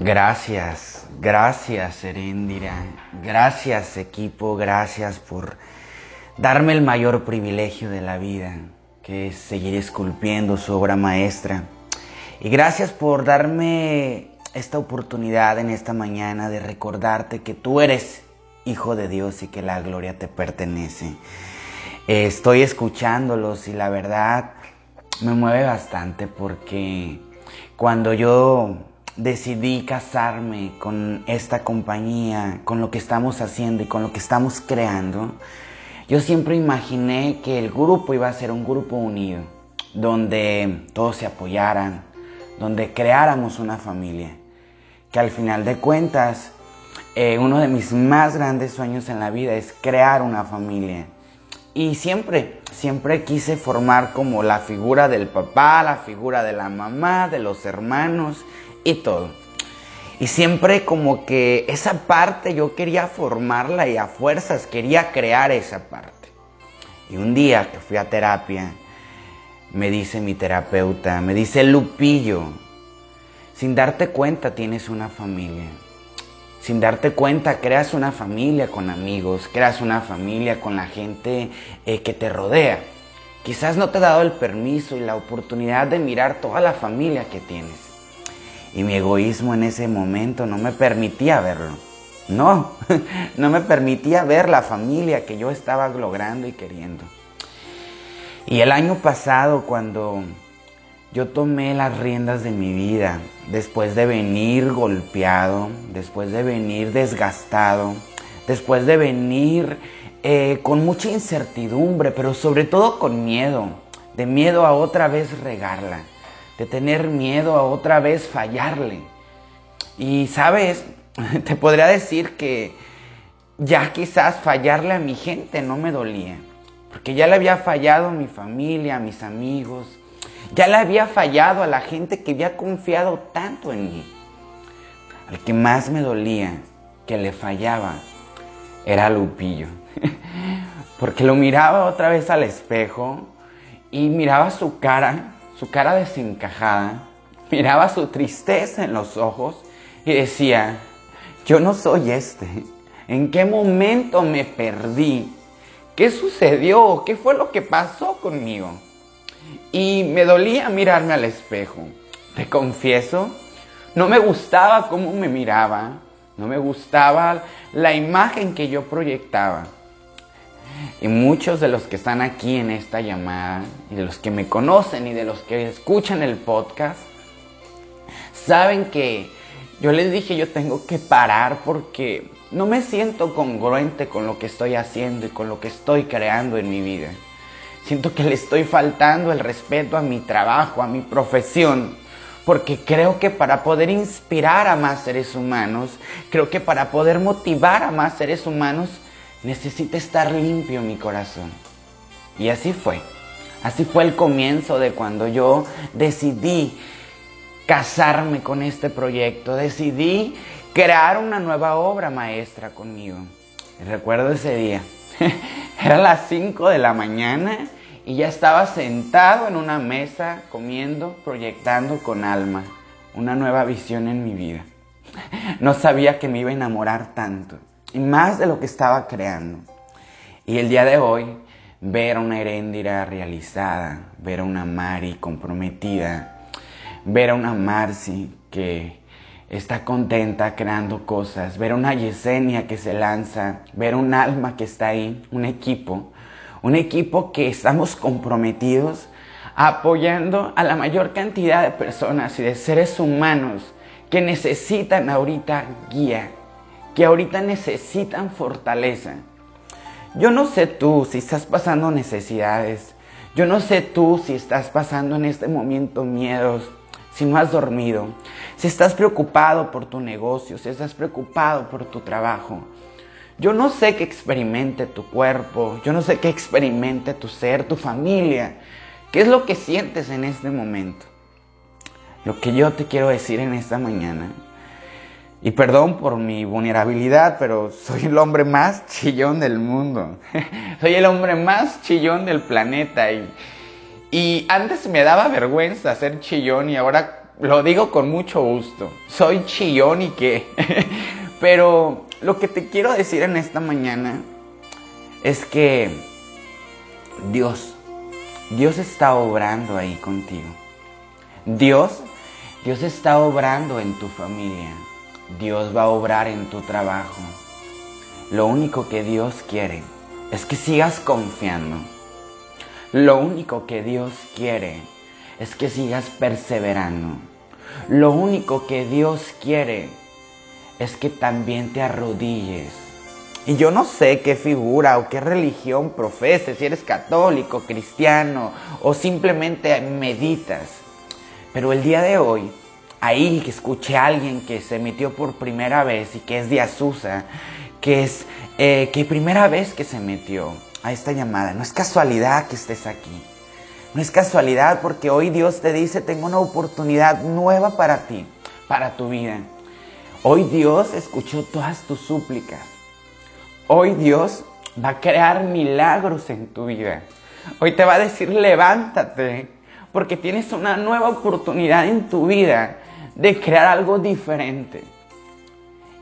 Gracias, gracias Erendira, gracias equipo, gracias por darme el mayor privilegio de la vida, que es seguir esculpiendo su obra maestra. Y gracias por darme esta oportunidad en esta mañana de recordarte que tú eres hijo de Dios y que la gloria te pertenece. estoy escuchándolos y la verdad me mueve bastante porque cuando yo decidí casarme con esta compañía, con lo que estamos haciendo y con lo que estamos creando, yo siempre imaginé que el grupo iba a ser un grupo unido, donde todos se apoyaran, donde creáramos una familia, que al final de cuentas, eh, uno de mis más grandes sueños en la vida es crear una familia. Y siempre, siempre quise formar como la figura del papá, la figura de la mamá, de los hermanos y todo. Y siempre como que esa parte yo quería formarla y a fuerzas quería crear esa parte. Y un día que fui a terapia, me dice mi terapeuta, me dice Lupillo, sin darte cuenta tienes una familia. Sin darte cuenta creas una familia con amigos, creas una familia con la gente eh, que te rodea. Quizás no te ha dado el permiso y la oportunidad de mirar toda la familia que tienes. Y mi egoísmo en ese momento no me permitía verlo. No, no me permitía ver la familia que yo estaba logrando y queriendo. Y el año pasado, cuando yo tomé las riendas de mi vida, después de venir golpeado, después de venir desgastado, después de venir eh, con mucha incertidumbre, pero sobre todo con miedo, de miedo a otra vez regarla de tener miedo a otra vez fallarle. Y sabes, te podría decir que ya quizás fallarle a mi gente no me dolía, porque ya le había fallado a mi familia, a mis amigos, ya le había fallado a la gente que había confiado tanto en mí. Al que más me dolía que le fallaba era Lupillo, porque lo miraba otra vez al espejo y miraba su cara su cara desencajada, miraba su tristeza en los ojos y decía, yo no soy este. ¿En qué momento me perdí? ¿Qué sucedió? ¿Qué fue lo que pasó conmigo? Y me dolía mirarme al espejo. Te confieso, no me gustaba cómo me miraba, no me gustaba la imagen que yo proyectaba. Y muchos de los que están aquí en esta llamada, y de los que me conocen y de los que escuchan el podcast, saben que yo les dije yo tengo que parar porque no me siento congruente con lo que estoy haciendo y con lo que estoy creando en mi vida. Siento que le estoy faltando el respeto a mi trabajo, a mi profesión, porque creo que para poder inspirar a más seres humanos, creo que para poder motivar a más seres humanos, necesita estar limpio mi corazón. Y así fue. Así fue el comienzo de cuando yo decidí casarme con este proyecto, decidí crear una nueva obra maestra conmigo. recuerdo ese día, era las 5 de la mañana y ya estaba sentado en una mesa comiendo, proyectando con alma una nueva visión en mi vida. No sabía que me iba a enamorar tanto más de lo que estaba creando. Y el día de hoy, ver a una Heréndira realizada, ver a una Mari comprometida, ver a una Marcy que está contenta creando cosas, ver a una Yesenia que se lanza, ver un alma que está ahí, un equipo, un equipo que estamos comprometidos apoyando a la mayor cantidad de personas y de seres humanos que necesitan ahorita guía, que ahorita necesitan fortaleza. Yo no sé tú si estás pasando necesidades. Yo no sé tú si estás pasando en este momento miedos, si no has dormido, si estás preocupado por tu negocio, si estás preocupado por tu trabajo. Yo no sé qué experimente tu cuerpo, yo no sé qué experimente tu ser, tu familia. ¿Qué es lo que sientes en este momento? Lo que yo te quiero decir en esta mañana y perdón por mi vulnerabilidad, pero soy el hombre más chillón del mundo. soy el hombre más chillón del planeta. Y, y antes me daba vergüenza ser chillón y ahora lo digo con mucho gusto. Soy chillón y qué. Pero lo que te quiero decir en esta mañana es que Dios, Dios está obrando ahí contigo. Dios, Dios está obrando en tu familia. Dios va a obrar en tu trabajo. Lo único que Dios quiere es que sigas confiando. Lo único que Dios quiere es que sigas perseverando. Lo único que Dios quiere es que también te arrodilles. Y yo no sé qué figura o qué religión profeses, si eres católico, cristiano o simplemente meditas. Pero el día de hoy, ahí que escuché a alguien que se metió por primera vez y que es de Azusa, que es eh, que primera vez que se metió a esta llamada, no es casualidad que estés aquí. No es casualidad porque hoy Dios te dice, tengo una oportunidad nueva para ti, para tu vida. Hoy Dios escuchó todas tus súplicas. Hoy Dios va a crear milagros en tu vida. Hoy te va a decir, levántate, porque tienes una nueva oportunidad en tu vida de crear algo diferente.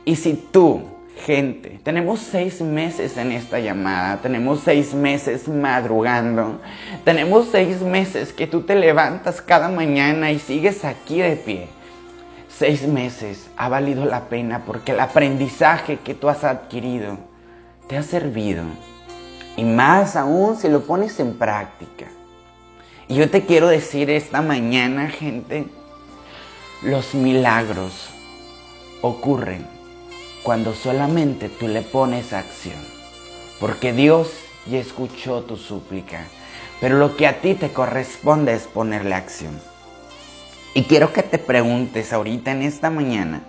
Y si tú gente. Tenemos seis meses en esta llamada, tenemos seis meses madrugando, tenemos seis meses que tú te levantas cada mañana y sigues aquí de pie. Seis meses ha valido la pena porque el aprendizaje que tú has adquirido te ha servido. Y más aún si lo pones en práctica. Y yo te quiero decir esta mañana, gente, los milagros ocurren cuando solamente tú le pones acción. Porque Dios ya escuchó tu súplica, pero lo que a ti te corresponde es ponerle acción. Y quiero que te preguntes ahorita en esta mañana,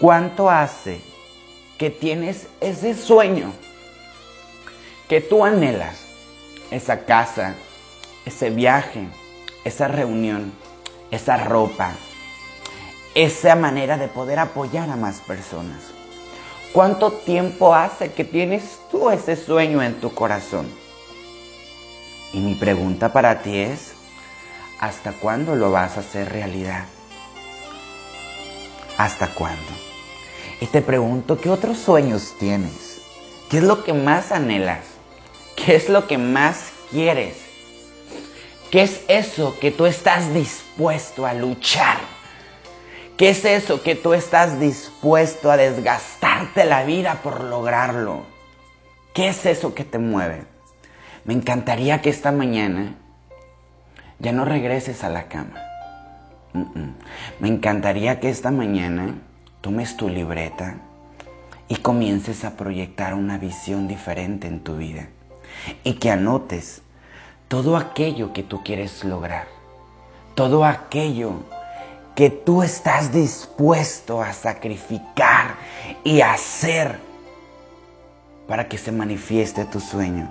¿cuánto hace que tienes ese sueño que tú anhelas? Esa casa, ese viaje, esa reunión, esa ropa, esa manera de poder apoyar a más personas. ¿Cuánto tiempo hace que tienes tú ese sueño en tu corazón? Y mi pregunta para ti es, ¿hasta cuándo lo vas a hacer realidad? ¿Hasta cuándo? Y te pregunto, ¿qué otros sueños tienes? ¿Qué es lo que más anhelas? ¿Qué es lo que más quieres? ¿Qué es eso que tú estás dispuesto a luchar? ¿Qué es eso que tú estás dispuesto a desgastarte la vida por lograrlo? ¿Qué es eso que te mueve? Me encantaría que esta mañana ya no regreses a la cama. Me encantaría que esta mañana tomes tu libreta y comiences a proyectar una visión diferente en tu vida y que anotes todo aquello que tú quieres lograr, todo aquello que tú estás dispuesto a sacrificar y hacer para que se manifieste tu sueño.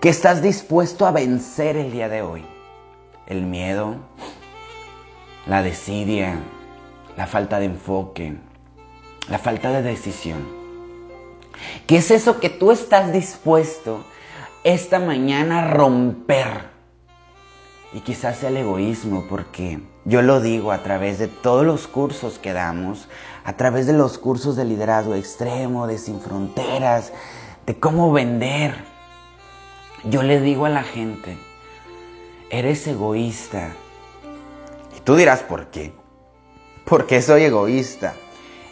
Que estás dispuesto a vencer el día de hoy. El miedo, la desidia, la falta de enfoque, la falta de decisión. ¿Qué es eso que tú estás dispuesto esta mañana a romper? Y quizás el egoísmo, porque yo lo digo a través de todos los cursos que damos, a través de los cursos de liderazgo extremo, de sin fronteras, de cómo vender. Yo le digo a la gente, eres egoísta. Y tú dirás, ¿por qué? ¿Por qué soy egoísta?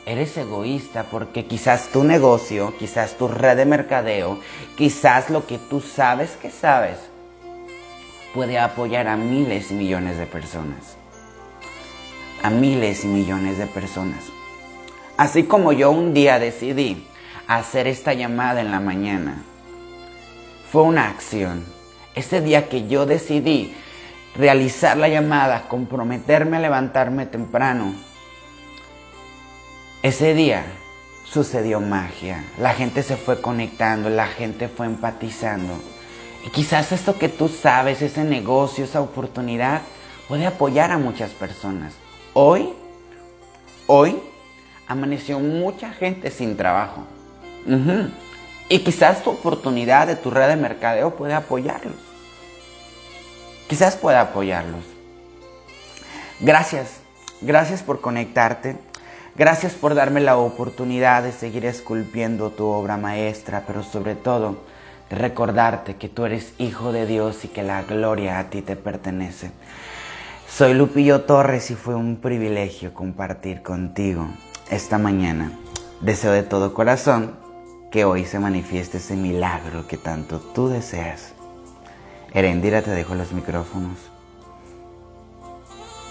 Eres egoísta porque quizás tu negocio, quizás tu red de mercadeo, quizás lo que tú sabes que sabes, puede apoyar a miles y millones de personas. A miles y millones de personas. Así como yo un día decidí hacer esta llamada en la mañana, fue una acción. Ese día que yo decidí realizar la llamada, comprometerme a levantarme temprano, ese día sucedió magia. La gente se fue conectando, la gente fue empatizando. Y quizás esto que tú sabes, ese negocio, esa oportunidad, puede apoyar a muchas personas. Hoy, hoy, amaneció mucha gente sin trabajo. Y quizás tu oportunidad de tu red de mercadeo puede apoyarlos. Quizás pueda apoyarlos. Gracias, gracias por conectarte. Gracias por darme la oportunidad de seguir esculpiendo tu obra maestra, pero sobre todo recordarte que tú eres hijo de Dios y que la gloria a ti te pertenece. Soy Lupillo Torres y fue un privilegio compartir contigo esta mañana. Deseo de todo corazón que hoy se manifieste ese milagro que tanto tú deseas. Herendira, te dejo los micrófonos.